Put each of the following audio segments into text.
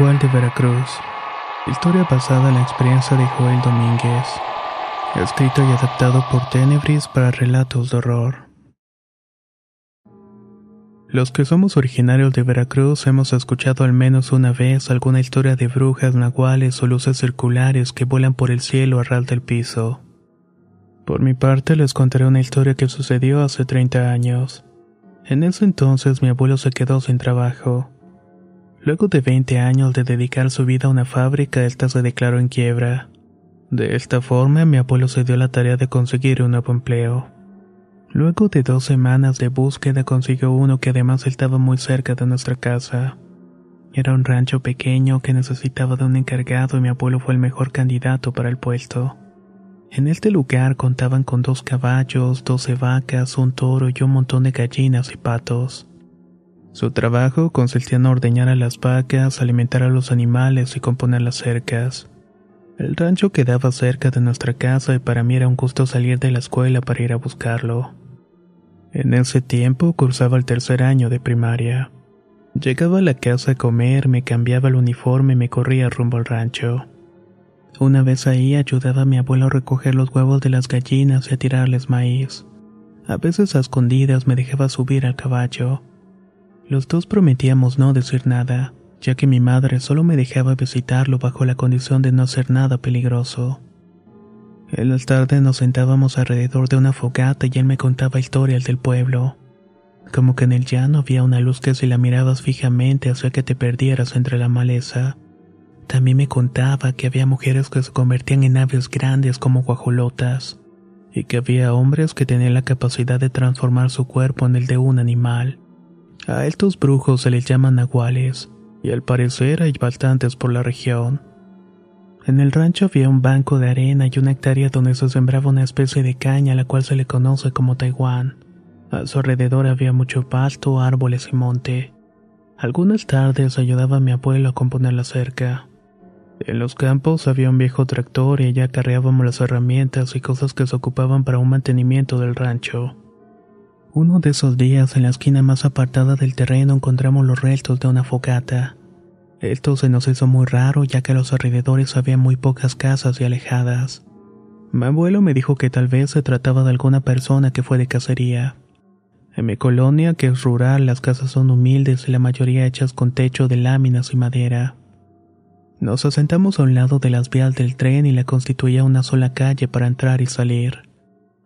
Nahual de Veracruz. Historia basada en la experiencia de Joel Domínguez. Escrito y adaptado por Tenebris para relatos de horror. Los que somos originarios de Veracruz hemos escuchado al menos una vez alguna historia de brujas, nahuales o luces circulares que vuelan por el cielo a ras del piso. Por mi parte les contaré una historia que sucedió hace 30 años. En ese entonces mi abuelo se quedó sin trabajo. Luego de 20 años de dedicar su vida a una fábrica, esta se declaró en quiebra. De esta forma, mi abuelo se dio la tarea de conseguir un nuevo empleo. Luego de dos semanas de búsqueda consiguió uno que además estaba muy cerca de nuestra casa. Era un rancho pequeño que necesitaba de un encargado y mi abuelo fue el mejor candidato para el puesto. En este lugar contaban con dos caballos, doce vacas, un toro y un montón de gallinas y patos. Su trabajo consistía en ordeñar a las vacas, alimentar a los animales y componer las cercas. El rancho quedaba cerca de nuestra casa y para mí era un gusto salir de la escuela para ir a buscarlo. En ese tiempo cursaba el tercer año de primaria. Llegaba a la casa a comer, me cambiaba el uniforme y me corría rumbo al rancho. Una vez ahí ayudaba a mi abuelo a recoger los huevos de las gallinas y a tirarles maíz. A veces a escondidas me dejaba subir al caballo. Los dos prometíamos no decir nada, ya que mi madre solo me dejaba visitarlo bajo la condición de no hacer nada peligroso. En las tardes nos sentábamos alrededor de una fogata y él me contaba historias del pueblo. Como que en el llano había una luz que si la mirabas fijamente hacía que te perdieras entre la maleza. También me contaba que había mujeres que se convertían en aves grandes como guajolotas, y que había hombres que tenían la capacidad de transformar su cuerpo en el de un animal. A estos brujos se les llaman nahuales, y al parecer hay bastantes por la región. En el rancho había un banco de arena y una hectárea donde se sembraba una especie de caña a la cual se le conoce como Taiwán. A su alrededor había mucho pasto, árboles y monte. Algunas tardes ayudaba a mi abuelo a componer la cerca. En los campos había un viejo tractor y allá carreábamos las herramientas y cosas que se ocupaban para un mantenimiento del rancho. Uno de esos días, en la esquina más apartada del terreno, encontramos los restos de una fogata. Esto se nos hizo muy raro ya que a los alrededores había muy pocas casas y alejadas. Mi abuelo me dijo que tal vez se trataba de alguna persona que fue de cacería. En mi colonia, que es rural, las casas son humildes y la mayoría hechas con techo de láminas y madera. Nos asentamos a un lado de las vías del tren y la constituía una sola calle para entrar y salir.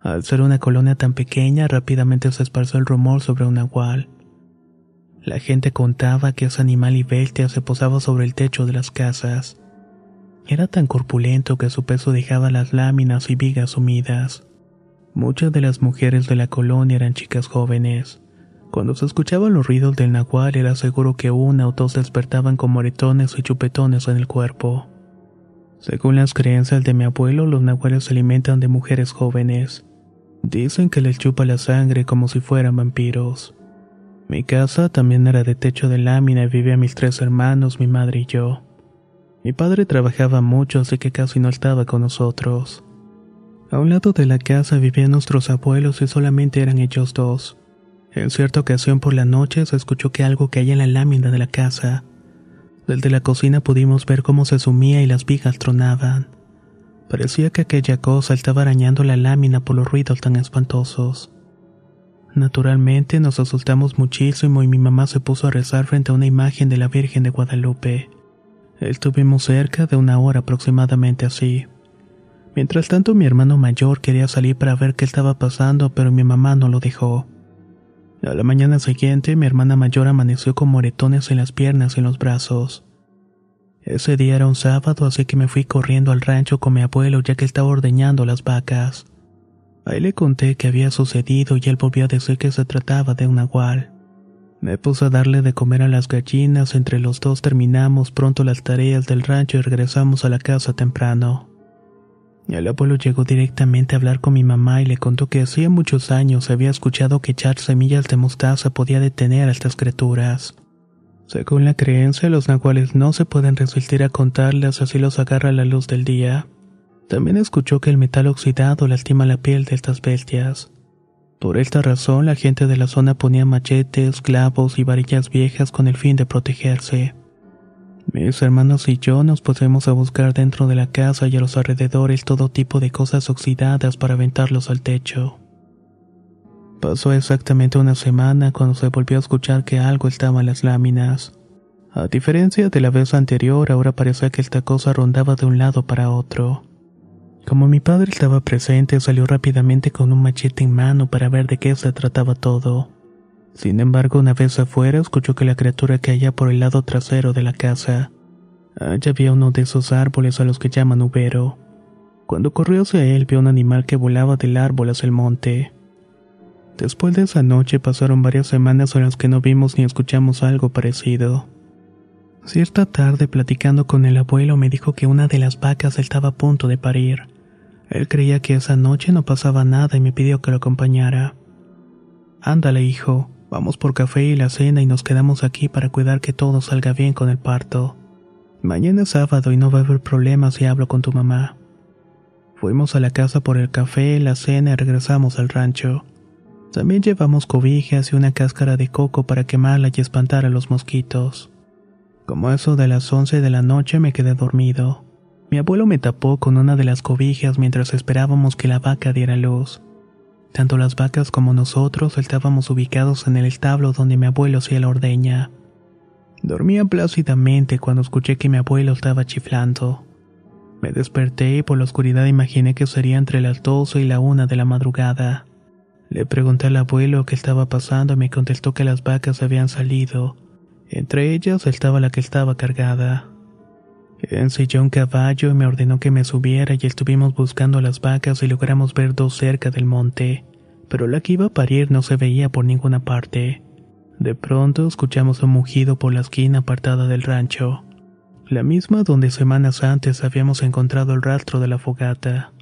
Al ser una colonia tan pequeña, rápidamente se esparció el rumor sobre un nahual. La gente contaba que ese animal y bestia se posaba sobre el techo de las casas. Era tan corpulento que su peso dejaba las láminas y vigas sumidas. Muchas de las mujeres de la colonia eran chicas jóvenes. Cuando se escuchaban los ruidos del nahual era seguro que una o dos despertaban con moretones y chupetones en el cuerpo. Según las creencias de mi abuelo, los nahuales se alimentan de mujeres jóvenes. Dicen que les chupa la sangre como si fueran vampiros. Mi casa también era de techo de lámina y vivían mis tres hermanos, mi madre y yo. Mi padre trabajaba mucho, así que casi no estaba con nosotros. A un lado de la casa vivían nuestros abuelos y solamente eran ellos dos. En cierta ocasión por la noche se escuchó que algo caía en la lámina de la casa. Desde la cocina pudimos ver cómo se sumía y las vigas tronaban. Parecía que aquella cosa estaba arañando la lámina por los ruidos tan espantosos. Naturalmente nos asustamos muchísimo y mi mamá se puso a rezar frente a una imagen de la Virgen de Guadalupe. Estuvimos cerca de una hora aproximadamente así. Mientras tanto mi hermano mayor quería salir para ver qué estaba pasando, pero mi mamá no lo dejó. A la mañana siguiente mi hermana mayor amaneció con moretones en las piernas y en los brazos. Ese día era un sábado, así que me fui corriendo al rancho con mi abuelo ya que estaba ordeñando las vacas. Ahí le conté qué había sucedido y él volvió a decir que se trataba de un nahual. Me puse a darle de comer a las gallinas, entre los dos terminamos pronto las tareas del rancho y regresamos a la casa temprano. El abuelo llegó directamente a hablar con mi mamá y le contó que hacía muchos años había escuchado que echar semillas de mostaza podía detener a estas criaturas. Según la creencia, los nahuales no se pueden resistir a contarlas así los agarra la luz del día. También escuchó que el metal oxidado lastima la piel de estas bestias. Por esta razón, la gente de la zona ponía machetes, clavos y varillas viejas con el fin de protegerse. Mis hermanos y yo nos pusimos a buscar dentro de la casa y a los alrededores todo tipo de cosas oxidadas para aventarlos al techo. Pasó exactamente una semana cuando se volvió a escuchar que algo estaba en las láminas. A diferencia de la vez anterior, ahora parecía que esta cosa rondaba de un lado para otro. Como mi padre estaba presente, salió rápidamente con un machete en mano para ver de qué se trataba todo. Sin embargo, una vez afuera, escuchó que la criatura caía por el lado trasero de la casa. Allá había uno de esos árboles a los que llaman ubero. Cuando corrió hacia él, vio un animal que volaba del árbol hacia el monte. Después de esa noche pasaron varias semanas en las que no vimos ni escuchamos algo parecido. Cierta tarde, platicando con el abuelo, me dijo que una de las vacas estaba a punto de parir. Él creía que esa noche no pasaba nada y me pidió que lo acompañara. Ándale, hijo, vamos por café y la cena y nos quedamos aquí para cuidar que todo salga bien con el parto. Mañana es sábado y no va a haber problemas si hablo con tu mamá. Fuimos a la casa por el café, la cena y regresamos al rancho. También llevamos cobijas y una cáscara de coco para quemarla y espantar a los mosquitos. Como eso de las once de la noche me quedé dormido. Mi abuelo me tapó con una de las cobijas mientras esperábamos que la vaca diera luz. Tanto las vacas como nosotros estábamos ubicados en el establo donde mi abuelo hacía la ordeña. Dormía plácidamente cuando escuché que mi abuelo estaba chiflando. Me desperté y por la oscuridad imaginé que sería entre las doce y la una de la madrugada. Le pregunté al abuelo qué estaba pasando y me contestó que las vacas habían salido. Entre ellas estaba la que estaba cargada. Ensilló un caballo y me ordenó que me subiera y estuvimos buscando las vacas y logramos ver dos cerca del monte, pero la que iba a parir no se veía por ninguna parte. De pronto escuchamos un mugido por la esquina apartada del rancho, la misma donde semanas antes habíamos encontrado el rastro de la fogata.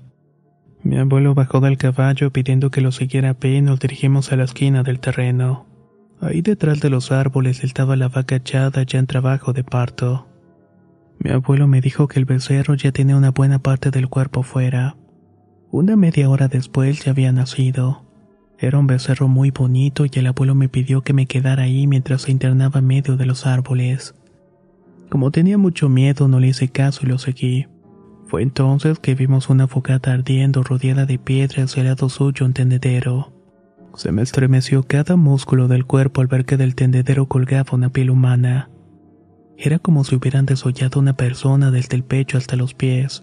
Mi abuelo bajó del caballo pidiendo que lo siguiera a pie y nos dirigimos a la esquina del terreno. Ahí detrás de los árboles estaba la vaca echada ya en trabajo de parto. Mi abuelo me dijo que el becerro ya tenía una buena parte del cuerpo fuera. Una media hora después ya había nacido. Era un becerro muy bonito y el abuelo me pidió que me quedara ahí mientras se internaba en medio de los árboles. Como tenía mucho miedo no le hice caso y lo seguí. Fue entonces que vimos una fogata ardiendo rodeada de piedras al lado suyo un tendedero. Se me estremeció cada músculo del cuerpo al ver que del tendedero colgaba una piel humana. Era como si hubieran desollado una persona desde el pecho hasta los pies.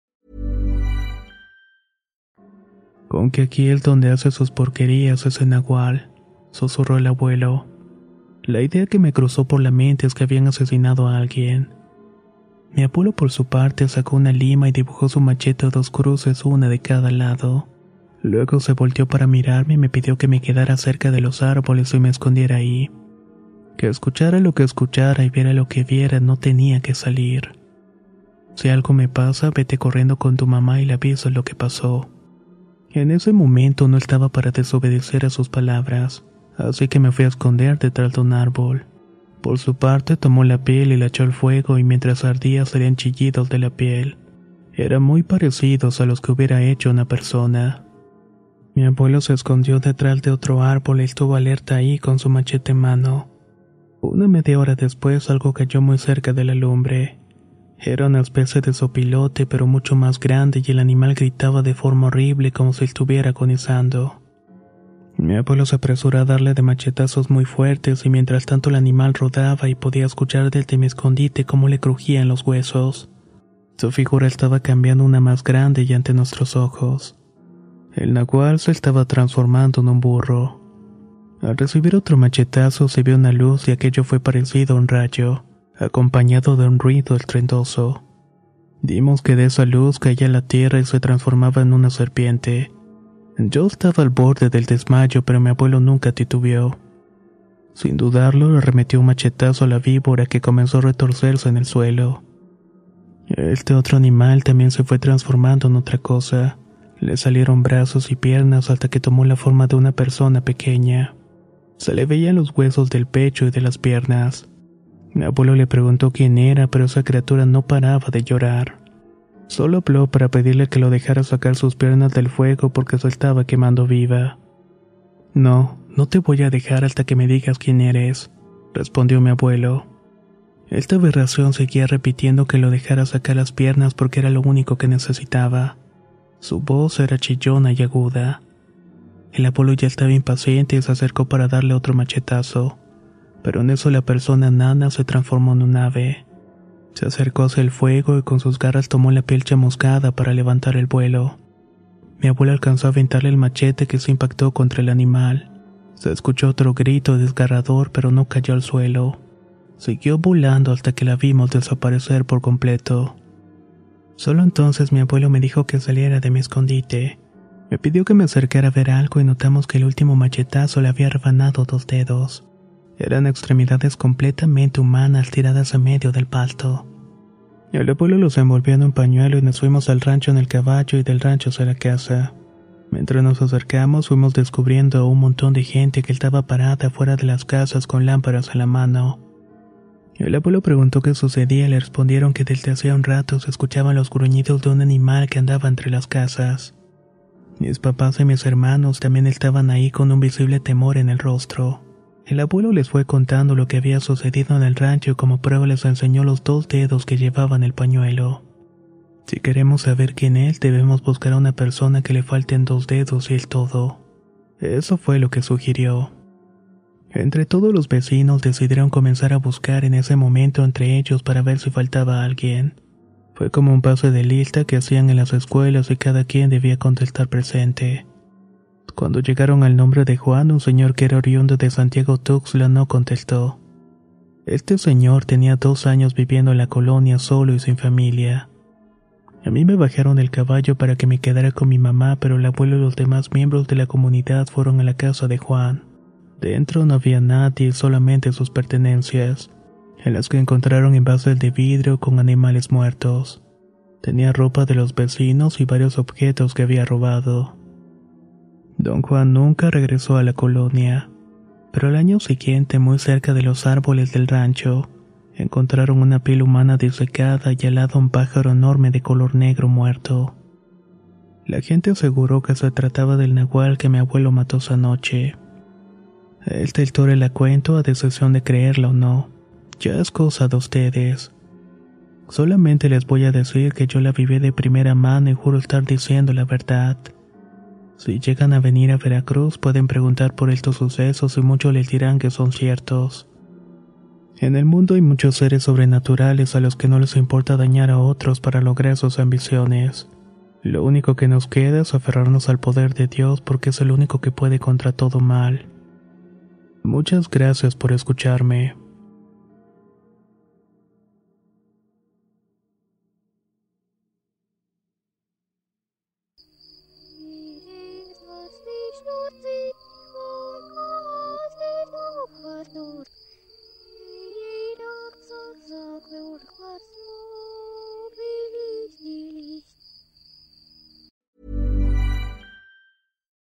Con que aquí es donde hace sus porquerías ese nahual, susurró el abuelo. La idea que me cruzó por la mente es que habían asesinado a alguien. Mi abuelo por su parte sacó una lima y dibujó su machete dos cruces, una de cada lado. Luego se volteó para mirarme y me pidió que me quedara cerca de los árboles y me escondiera ahí. Que escuchara lo que escuchara y viera lo que viera, no tenía que salir. Si algo me pasa, vete corriendo con tu mamá y le aviso lo que pasó. En ese momento no estaba para desobedecer a sus palabras, así que me fui a esconder detrás de un árbol. Por su parte tomó la piel y la echó al fuego y mientras ardía salían chillidos de la piel. Eran muy parecidos a los que hubiera hecho una persona. Mi abuelo se escondió detrás de otro árbol y estuvo alerta ahí con su machete en mano. Una media hora después algo cayó muy cerca de la lumbre. Era una especie de sopilote pero mucho más grande y el animal gritaba de forma horrible como si estuviera agonizando. Mi abuelo se apresuró a darle de machetazos muy fuertes y mientras tanto el animal rodaba y podía escuchar desde mi escondite cómo le crujían los huesos. Su figura estaba cambiando una más grande y ante nuestros ojos. El nahual se estaba transformando en un burro. Al recibir otro machetazo se vio una luz y aquello fue parecido a un rayo, acompañado de un ruido estruendoso. Dimos que de esa luz caía la tierra y se transformaba en una serpiente. Yo estaba al borde del desmayo, pero mi abuelo nunca titubeó. Sin dudarlo, le remetió un machetazo a la víbora que comenzó a retorcerse en el suelo. Este otro animal también se fue transformando en otra cosa. Le salieron brazos y piernas hasta que tomó la forma de una persona pequeña. Se le veían los huesos del pecho y de las piernas. Mi abuelo le preguntó quién era, pero esa criatura no paraba de llorar. Solo habló para pedirle que lo dejara sacar sus piernas del fuego porque se estaba quemando viva. No, no te voy a dejar hasta que me digas quién eres, respondió mi abuelo. Esta aberración seguía repitiendo que lo dejara sacar las piernas porque era lo único que necesitaba. Su voz era chillona y aguda. El abuelo ya estaba impaciente y se acercó para darle otro machetazo, pero en eso la persona nana se transformó en un ave. Se acercó hacia el fuego y con sus garras tomó la piel chamuscada para levantar el vuelo. Mi abuela alcanzó a aventarle el machete que se impactó contra el animal. Se escuchó otro grito desgarrador, pero no cayó al suelo. Siguió volando hasta que la vimos desaparecer por completo. Solo entonces mi abuelo me dijo que saliera de mi escondite. Me pidió que me acercara a ver algo y notamos que el último machetazo le había rebanado dos dedos. Eran extremidades completamente humanas tiradas a medio del pasto. El abuelo los envolvió en un pañuelo y nos fuimos al rancho en el caballo y del rancho hacia la casa. Mientras nos acercamos fuimos descubriendo un montón de gente que estaba parada fuera de las casas con lámparas en la mano. El abuelo preguntó qué sucedía y le respondieron que desde hacía un rato se escuchaban los gruñidos de un animal que andaba entre las casas. Mis papás y mis hermanos también estaban ahí con un visible temor en el rostro. El abuelo les fue contando lo que había sucedido en el rancho y como prueba les enseñó los dos dedos que llevaban el pañuelo. Si queremos saber quién es, debemos buscar a una persona que le falten dos dedos y el todo. Eso fue lo que sugirió. Entre todos los vecinos decidieron comenzar a buscar en ese momento entre ellos para ver si faltaba alguien. Fue como un pase de lista que hacían en las escuelas y cada quien debía contestar presente. Cuando llegaron al nombre de Juan, un señor que era oriundo de Santiago Tuxtla no contestó. Este señor tenía dos años viviendo en la colonia solo y sin familia. A mí me bajaron del caballo para que me quedara con mi mamá, pero el abuelo y los demás miembros de la comunidad fueron a la casa de Juan. Dentro no había nadie, solamente sus pertenencias, en las que encontraron envases de vidrio con animales muertos. Tenía ropa de los vecinos y varios objetos que había robado. Don Juan nunca regresó a la colonia, pero el año siguiente, muy cerca de los árboles del rancho, encontraron una piel humana disecada y al lado un pájaro enorme de color negro muerto. La gente aseguró que se trataba del nahual que mi abuelo mató esa noche. Esta historia la cuento a decisión de creerla o no. Ya es cosa de ustedes. Solamente les voy a decir que yo la viví de primera mano y juro estar diciendo la verdad. Si llegan a venir a Veracruz pueden preguntar por estos sucesos y muchos les dirán que son ciertos. En el mundo hay muchos seres sobrenaturales a los que no les importa dañar a otros para lograr sus ambiciones. Lo único que nos queda es aferrarnos al poder de Dios porque es el único que puede contra todo mal. Muchas gracias por escucharme.